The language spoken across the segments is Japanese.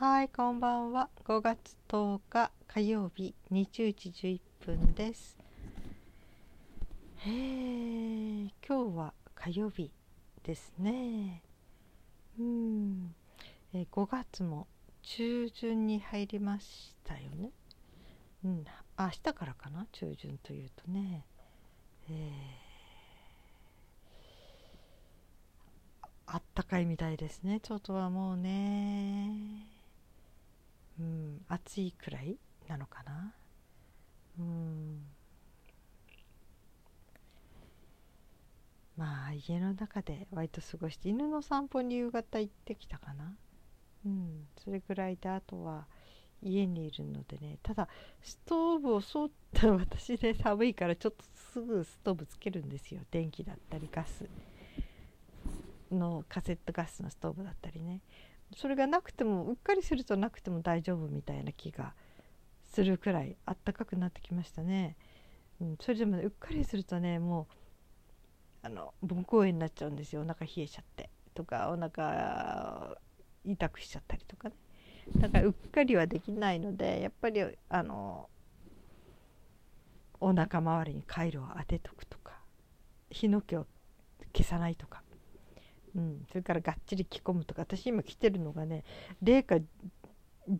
はい、こんばんは。5月10日火曜日20時11分です。え、今日は火曜日ですね。うん、えー5月も中旬に入りましたよね。うん、明日からかな、中旬というとね。えーあったかいみたいですね。外はもうね。うん、暑いくらいなのかな？うん。まあ家の中で割と過ごして犬の散歩に夕方行ってきたかな。うん、それぐらいであとは家にいるのでねただストーブをそった私で寒いからちょっとすぐストーブつけるんですよ電気だったりガスのカセットガスのストーブだったりねそれがなくてもうっかりするとなくても大丈夫みたいな気がするくらいあったかくなってきましたね、うん、それでも、うっかりするとねもうあの膀胱炎になっちゃうんですよ。お腹冷えちゃって。とかお腹痛くしちゃったりとかね。だからうっかりはできないのでやっぱりあのお腹周りにカイロを当てとくとか火の気を消さないとか。うん、それからがっちり着込むとか私今着てるのがね零下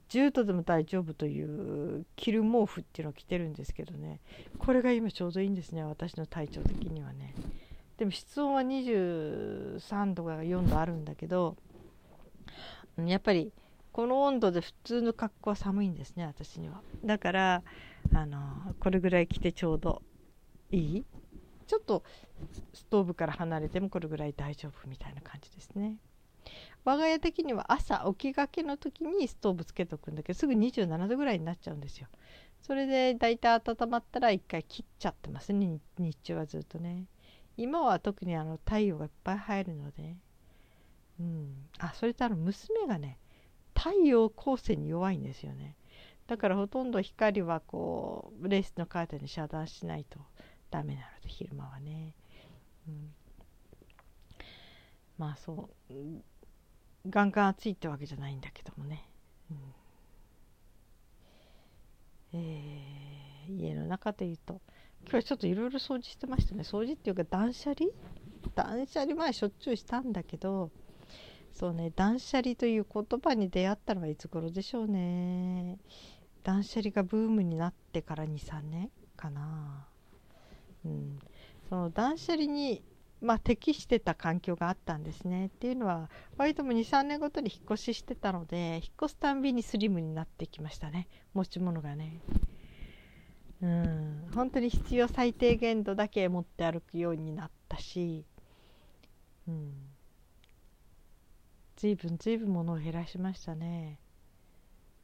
10度でも大丈夫という着る毛布っていうのを着てるんですけどね。これが今ちょうどいいんですね私の体調的にはね。でも室温は23度が4度あるんだけどやっぱりこの温度で普通の格好は寒いんですね私には。だからあのこれぐらい着てちょうどいいちょっとストーブから離れてもこれぐらい大丈夫みたいな感じですね。我が家的には朝起きがけの時にストーブつけておくんだけどすぐ27度ぐらいになっちゃうんですよ。それでだいたい温まったら一回切っちゃってますね日中はずっとね。今は特にあの太陽がいっぱい入るので。うん、あそれとあの娘がね太陽光線に弱いんですよね。だからほとんど光はこうレースのカーテンに遮断しないとダメなので昼間はね、うん、まあそう。ガンガン暑いってわけじゃないんだけどもね、うん。えー家の中でいうと今日はちょっといろいろ掃除してましたね。掃除っていうか断捨離？断捨離前しょっちゅうしたんだけどそうね断捨離という言葉に出会ったのはいつ頃でしょうね。断捨離がブームになってから23年かな。うん、その断捨離に、まあ、適してた環境があったんですね。っていうのは割とも23年ごとに引っ越ししてたので引っ越すたんびにスリムになってきましたね。持ち物がね。うん。本当に必要最低限度だけ持って歩くようになったし。うん。随分随分物を減らしましたね。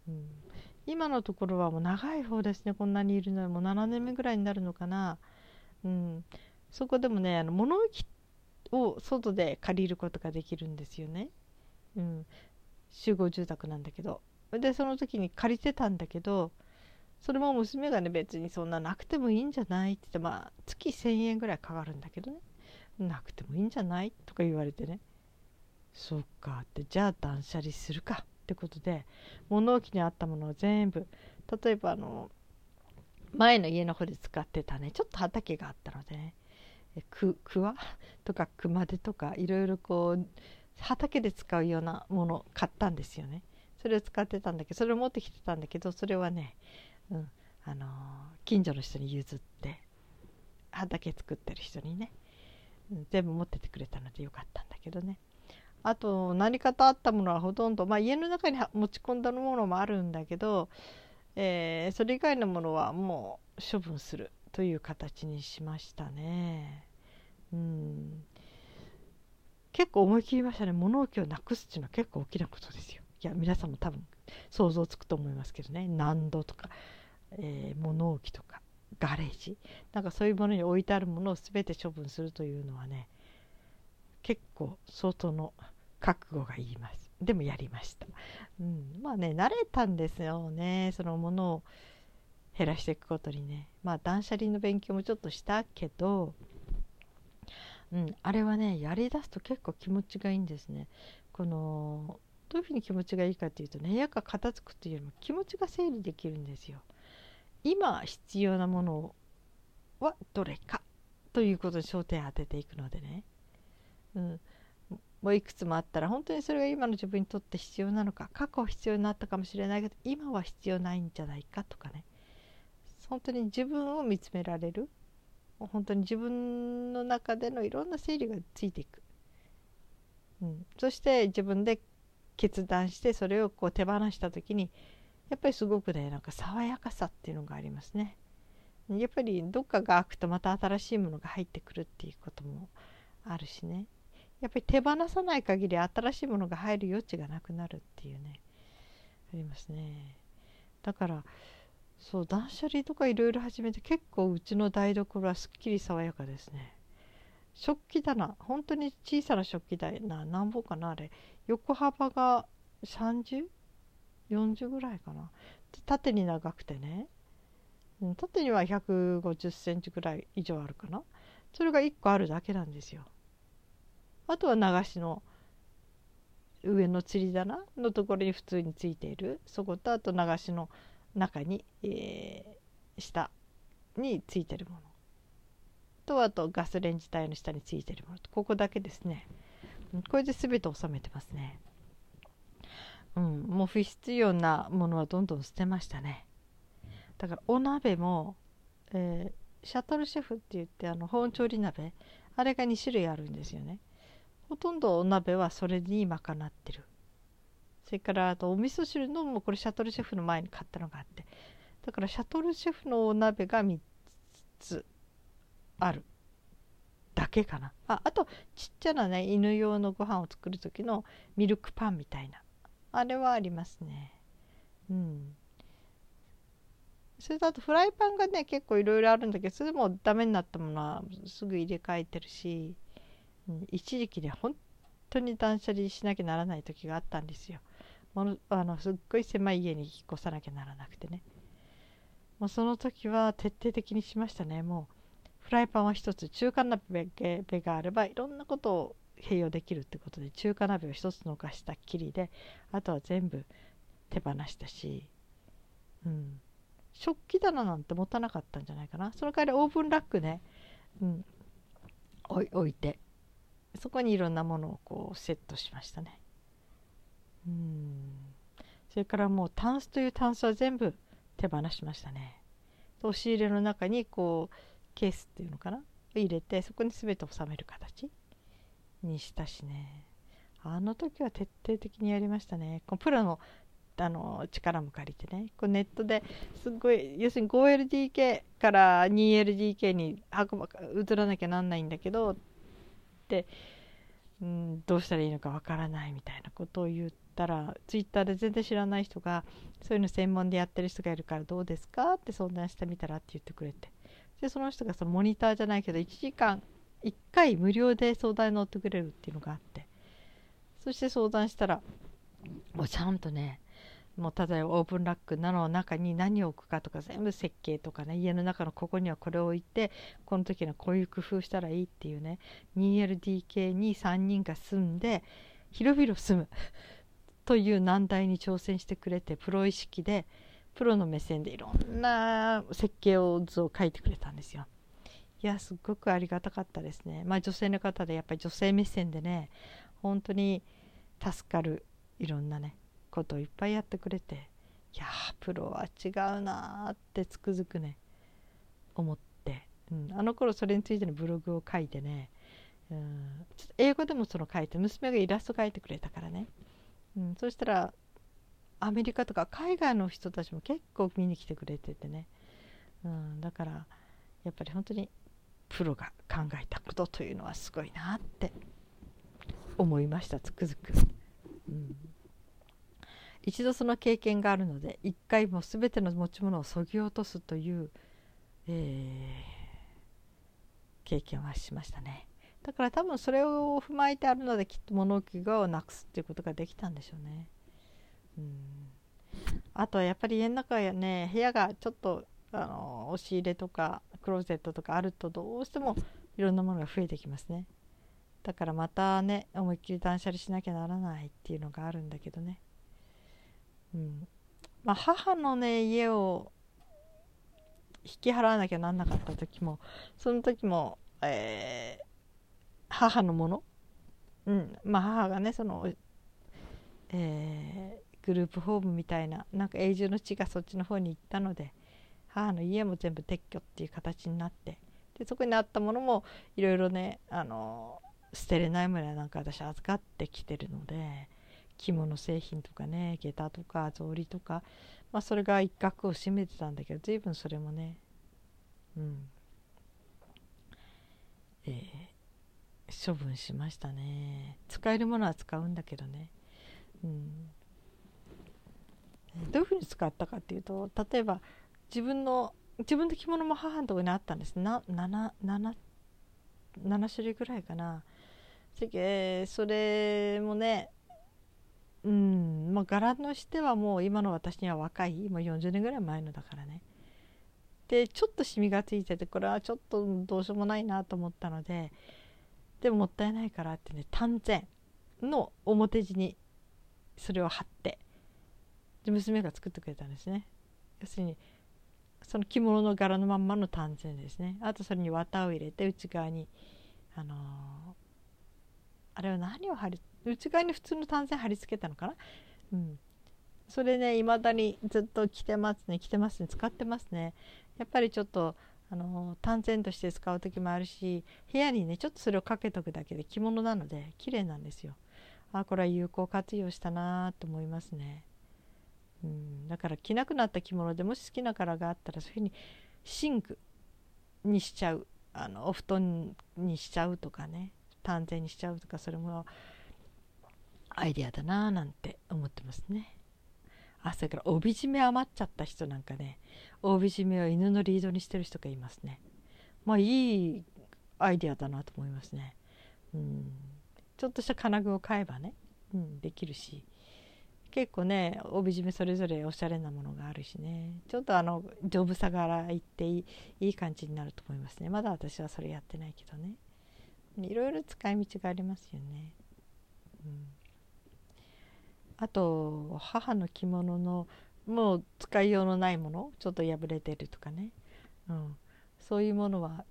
うん。今のところはもう長い方ですね。こんなにいるのはもう7年目ぐらいになるのかな。うん、そこでもねあの物置を外で借りることができるんですよね、うん、集合住宅なんだけど。でその時に借りてたんだけどそれも娘がね別にそんななくてもいいんじゃないって言ってまあ月1,000円ぐらいかかるんだけどね。なくてもいいんじゃないとか言われてね。そっかってじゃあ断捨離するかってことで物置にあったものを全部例えばあの前の家の方で使ってたね。ちょっと畑があったのでね。くわ？とか熊手とかいろいろこう畑で使うようなもの買ったんですよね。それを使ってたんだけどそれを持ってきてたんだけどそれはね、うんあのー近所の人に譲って畑作ってる人にね、全部持っててくれたのでよかったんだけどね。あと何かとあったものはほとんど、まあ、家の中に持ち込んだものもあるんだけどえーそれ以外のものはもう処分するという形にしましたね。うん結構思い切りましたね物置をなくすっていうのは結構大きなことですよ。いや皆さんも多分想像つくと思いますけどね難度とか、えー物置とかガレージなんかそういうものに置いてあるものを全て処分するというのはね結構相当の覚悟がいります。でもやりました。うん、まあね慣れたんですよね。そのものを減らしていくことにね。まあ断捨離の勉強もちょっとしたけど、うん、あれはねやりだすと結構気持ちがいいんですね。このどういうふうに気持ちがいいかっていうとね部屋が片付くっていうよりも気持ちが整理できるんですよ。今必要なものはどれかということに焦点を当てていくのでね、うん、もういくつもあったら本当にそれが今の自分にとって必要なのか過去必要になったかもしれないけど今は必要ないんじゃないかとかね。本当に自分を見つめられる。本当に自分の中でのいろんな整理がついていく、うん、そして自分で決断してそれをこう手放した時にやっぱりすごくねなんか爽やかさっていうのがありますね。やっぱりどっかが開くとまた新しいものが入ってくるっていうこともあるしね。やっぱり手放さない限り新しいものが入る余地がなくなるっていうね。ありますね。だからそう断捨離とかいろいろ始めて結構うちの台所はすっきり爽やかですね。食器棚本当に小さな食器台な何本かなあれ。横幅が 30?40 ぐらいかな。縦に長くてね。縦には150センチぐらい以上あるかな。それが1個あるだけなんですよ。あとは流しの上の釣り棚のところに普通についている。そことあと流しの中に、えー、下についてるもの。とあとガスレンジ台の下についてるもの。とここだけですね。これで全て収めてますね。うんもう不必要なものはどんどん捨てましたね。だからお鍋も、えー、シャトルシェフって言ってあの保温調理鍋。あれが2種類あるんですよね。ほとんどお鍋はそれに賄ってる。それからあとお味噌汁のもこれシャトルシェフの前に買ったのがあって。だからシャトルシェフのお鍋が3つあるだけかな。ああとちっちゃなね犬用のご飯を作る時のミルクパンみたいな。あれはありますね。うん。それとあとフライパンがね結構いろいろあるんだけどそれでもダメになったものはすぐ入れ替えてるし。一時期ね本当に断捨離しなきゃならない時があったんですよ。ものあのすっごい狭い家に引っ越さなきゃならなくてね。もうその時は徹底的にしましたね。もうフライパンは一つ中華鍋があればいろんなことを併用できるってことで中華鍋を一つのかしたっきりであとは全部手放したし、うん、食器棚なんて持たなかったんじゃないかなその代わりオーブンラックね、うん、置いてそこにいろんなものをこうセットしましたね。うん。それからもうタンスというタンスは全部手放しましたね。押し入れの中にこうケースっていうのかな？入れてそこに全て収める形にしたしね。あの時は徹底的にやりましたね。このプロのあの力も借りてね。こうネットですごい要するに 5LDK から 2LDK に運ば移らなきゃなんないんだけど、うん、どうしたらいいのかわからないみたいなことを言ったらツイッターで全然知らない人がそういうの専門でやってる人がいるからどうですかって相談してみたらって言ってくれて。でその人がそのモニターじゃないけど1時間1回無料で相談に乗ってくれるっていうのがあって。そして相談したらもうちゃんとねもう例えばオープンラックなの中に何を置くかとか全部設計とかね家の中のここにはこれを置いてこの時にはこういう工夫したらいいっていうね 2LDK に3人が住んで広々住む という難題に挑戦してくれてプロ意識でプロの目線でいろんな設計を図を描いてくれたんですよ。いやすっごくありがたかったですね。まあ女性の方でやっぱり女性目線でね本当に助かるいろんなねことをいっぱいやってくれていやプロは違うなってつくづくね思って、うん、あの頃それについてのブログを書いてね、うん、ちょっと英語でもその書いて娘がイラスト描いてくれたからね、うん、そしたらアメリカとか海外の人たちも結構見に来てくれててね、うん、だからやっぱり本当にプロが考えたことというのはすごいなって思いましたつくづく。うん。一度その経験があるので一回も全ての持ち物をそぎ落とすという、えー、経験はしましたね。だから多分それを踏まえてあるのできっと物置をなくすっていうことができたんでしょうね。うん。あとはやっぱり家の中やね部屋がちょっとあの押し入れとかクローゼットとかあるとどうしてもいろんなものが増えてきますね。だからまたね思いっきり断捨離しなきゃならないっていうのがあるんだけどね。うん。まあ母のね家を引き払わなきゃなんなかった時もその時も、えー、母のもの？うん。まあ母がねその、えー、グループホームみたいななんか永住の地がそっちの方に行ったので母の家も全部撤去っていう形になってでそこにあったものもいろいろねあの捨てれないものはなんか私預かってきてるので着物製品とかね下駄とか草履とか、まあ、それが一角を占めてたんだけど随分それもねうん。えー、処分しましたね。使えるものは使うんだけどね。うん。どういうふうに使ったかっていうと例えば自分の自分の着物も母のとこにあったんです。な 7, 7, 7種類ぐらいかな。それもねうん。まあ柄のしてはもう今の私には若い。もう40年ぐらい前のだからね。でちょっとシミがついててこれはちょっとどうしようもないなと思ったのででももったいないからってね単線の表地にそれを貼ってで娘が作ってくれたんですね。要するにその着物の柄のまんまの単線ですね。あとそれに綿を入れて内側にあのー、あれは何を貼り内側に普通の単線貼り付けたのかな？うん。それね未だにずっと着てますね。着てますね。使ってますね。やっぱりちょっとあの単線として使う時もあるし部屋にねちょっとそれをかけとくだけで着物なので綺麗なんですよ。あこれは有効活用したなと思いますね。うん。だから着なくなった着物でもし好きな柄があったらそういうふうに寝具にしちゃう。あのお布団にしちゃうとかね。単線にしちゃうとかそれもアイデアだななんて思ってますね。あそれから帯締め余っちゃった人なんかね。帯締めを犬のリードにしてる人がいますね。まあいいアイデアだなと思いますね。うん。ちょっとした金具を買えばね、うん、できるし。結構ね帯締めそれぞれおしゃれなものがあるしね。ちょっとあの丈夫さからいっていいいい感じになると思いますね。まだ私はそれやってないけどね。いろいろ使い道がありますよね。うん。あと母の着物のもう使いようのないものちょっと破れてるとかね、うん、そういうものは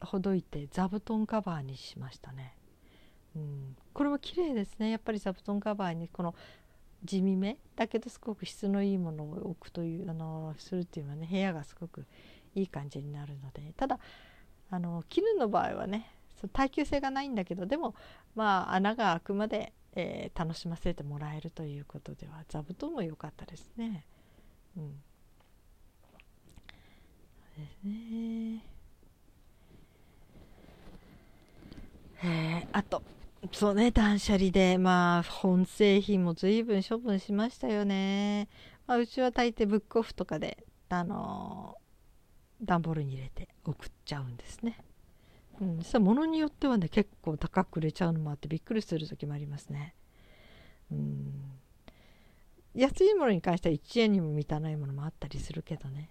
ほどいて座布団カバーにしましたね、うん、これも綺麗ですね。やっぱり座布団カバーにこの地味めだけどすごく質のいいものを置くというあのするっていうのはね部屋がすごくいい感じになるので。ただあの絹の場合はね耐久性がないんだけどでもまあ穴が開くまでえー、楽しませてもらえるということでは座布団も良かったですね。うん、そうですね。えー、あとそうね断捨離でまあ本製品も随分処分しましたよね。まあ、うちは大抵ブックオフとかであのー、段ボールに入れて送っちゃうんですね。うん、実は物によってはね結構高く売れちゃうのもあってびっくりする時もありますね。うん、安いものに関しては1円にも満たないものもあったりするけどね。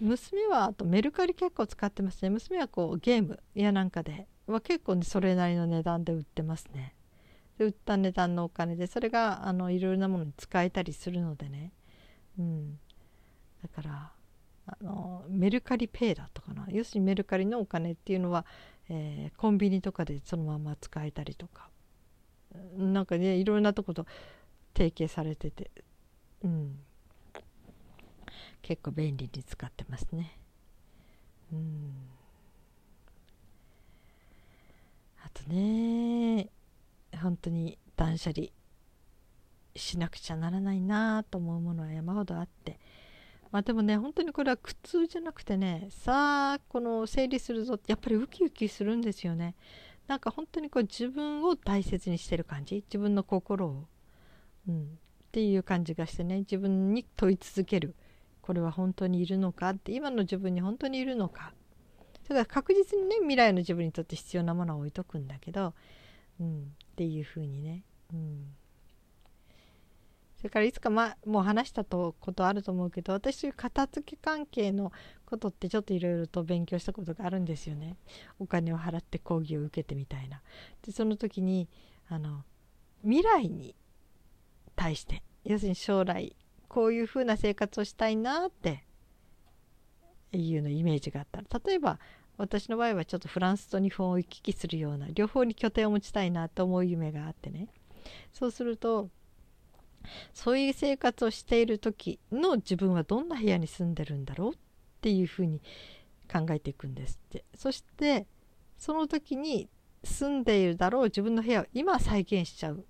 うん、娘はあとメルカリ結構使ってますね。娘はこうゲームやなんかでは結構、ね、それなりの値段で売ってますね。で売った値段のお金でそれがあのいろいろなものに使えたりするのでね。うん、だからあのメルカリペイだったかな。要するにメルカリのお金っていうのは、えー、コンビニとかでそのまま使えたりとか。なんかねいろんなとこと提携されてて、うん、結構便利に使ってますね。うん。あとね本当に断捨離しなくちゃならないなと思うものは山ほどあって。まあでもね本当にこれは苦痛じゃなくてねさあこの整理するぞってやっぱりウキウキするんですよね。なんか本当にこう自分を大切にしてる感じ自分の心を、うん、っていう感じがしてね自分に問い続ける。これは本当にいるのか？って今の自分に本当にいるのか？だから確実にね未来の自分にとって必要なものを置いとくんだけど、うん、っていうふうにね、うん、それからいつか、ま、もう話したとことあると思うけど私片付け関係のことってちょっといろいろと勉強したことがあるんですよね。お金を払って講義を受けてみたいな。でその時にあの未来に対して要するに将来こういうふうな生活をしたいなっていうのイメージがあった。ら例えば私の場合はちょっとフランスと日本を行き来するような両方に拠点を持ちたいなと思う夢があってね。そうするとそういう生活をしている時の自分はどんな部屋に住んでるんだろうっていうふうに考えていくんですって。そしてその時に住んでいるだろう自分の部屋を今再現しちゃう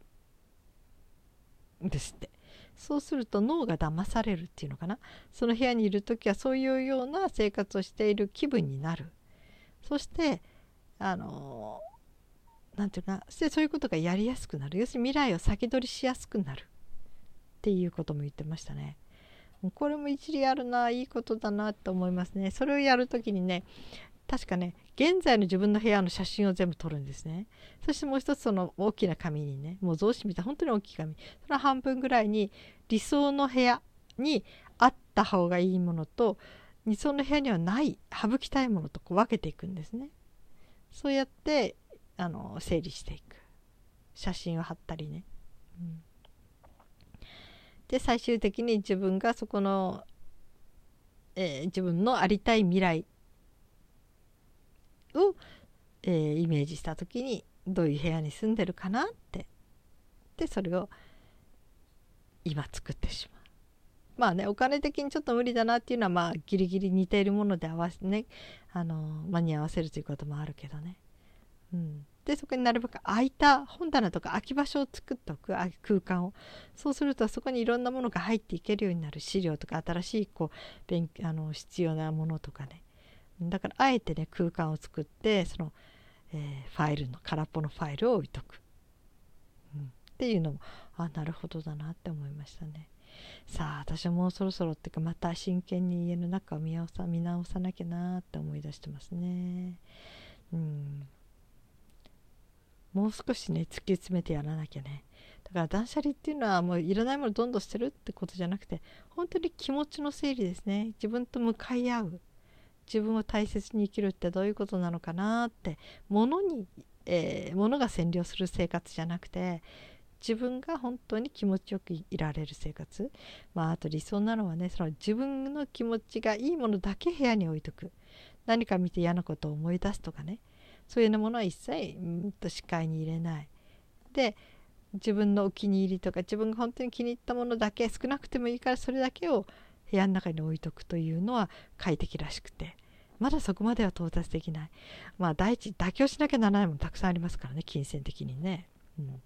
んですって。そうすると脳が騙されるっていうのかな。その部屋にいる時はそういうような生活をしている気分になる。そしてあの何て言うかな。そしてそういうことがやりやすくなる。要するに未来を先取りしやすくなる。っていうことも言ってましたね。これも一理あるないいことだなと思いますね。それをやるときにね確かね現在の自分の部屋の写真を全部撮るんですね。そしてもう一つその大きな紙にねもう雑誌みたい本当に大きい紙。その半分ぐらいに理想の部屋にあった方がいいものと理想の部屋にはない省きたいものとこう分けていくんですね。そうやってあの整理していく。写真を貼ったりね、うん、で最終的に自分がそこの、えー、自分のありたい未来を、えー、イメージした時にどういう部屋に住んでるかなってでそれを今作ってしまう。まあねお金的にちょっと無理だなっていうのはまあギリギリ似ているもので合わせねあの間に合わせるということもあるけどね。うん、でそこになるべく空いた本棚とか空き場所を作っておく空間を。そうするとそこにいろんなものが入っていけるようになる資料とか新しいこう勉あの必要なものとかね。だからあえてね空間を作ってその、えー、ファイルの空っぽのファイルを置いとく、うん、っていうのもあなるほどだなって思いましたね。さあ私はもうそろそろっていうかまた真剣に家の中を見直さ見直さなきゃなって思い出してますね。うん。もう少しね突き詰めてやらなきゃね。だから断捨離っていうのはもういらないものどんどん捨てるってことじゃなくて本当に気持ちの整理ですね。自分と向かい合う。自分を大切に生きるってどういうことなのかなって。物に、えー、物が占領する生活じゃなくて自分が本当に気持ちよくいられる生活。まああと理想なのはねその自分の気持ちがいいものだけ部屋に置いとく。何か見て嫌なことを思い出すとかね。そういうものは一切うんと視界に入れない。で自分のお気に入りとか自分が本当に気に入ったものだけ少なくてもいいからそれだけを部屋の中に置いとくというのは快適らしくてまだそこまでは到達できない。まあ第一妥協しなきゃならないものたくさんありますからね金銭的にね、うん、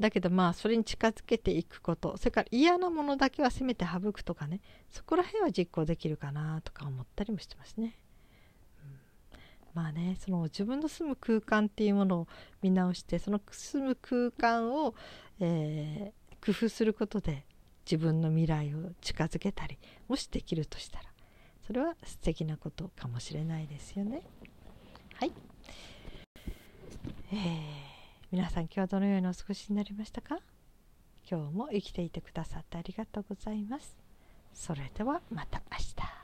だけどまあそれに近づけていくことそれから嫌なものだけはせめて省くとかねそこら辺は実行できるかなとか思ったりもしてますね。まあねその自分の住む空間っていうものを見直してその住む空間を、えー、工夫することで自分の未来を近づけたりもしできるとしたらそれは素敵なことかもしれないですよね。はい、えー、皆さん今日はどのようにお過ごしになりましたか？今日も生きていてくださってありがとうございます。それではまた明日。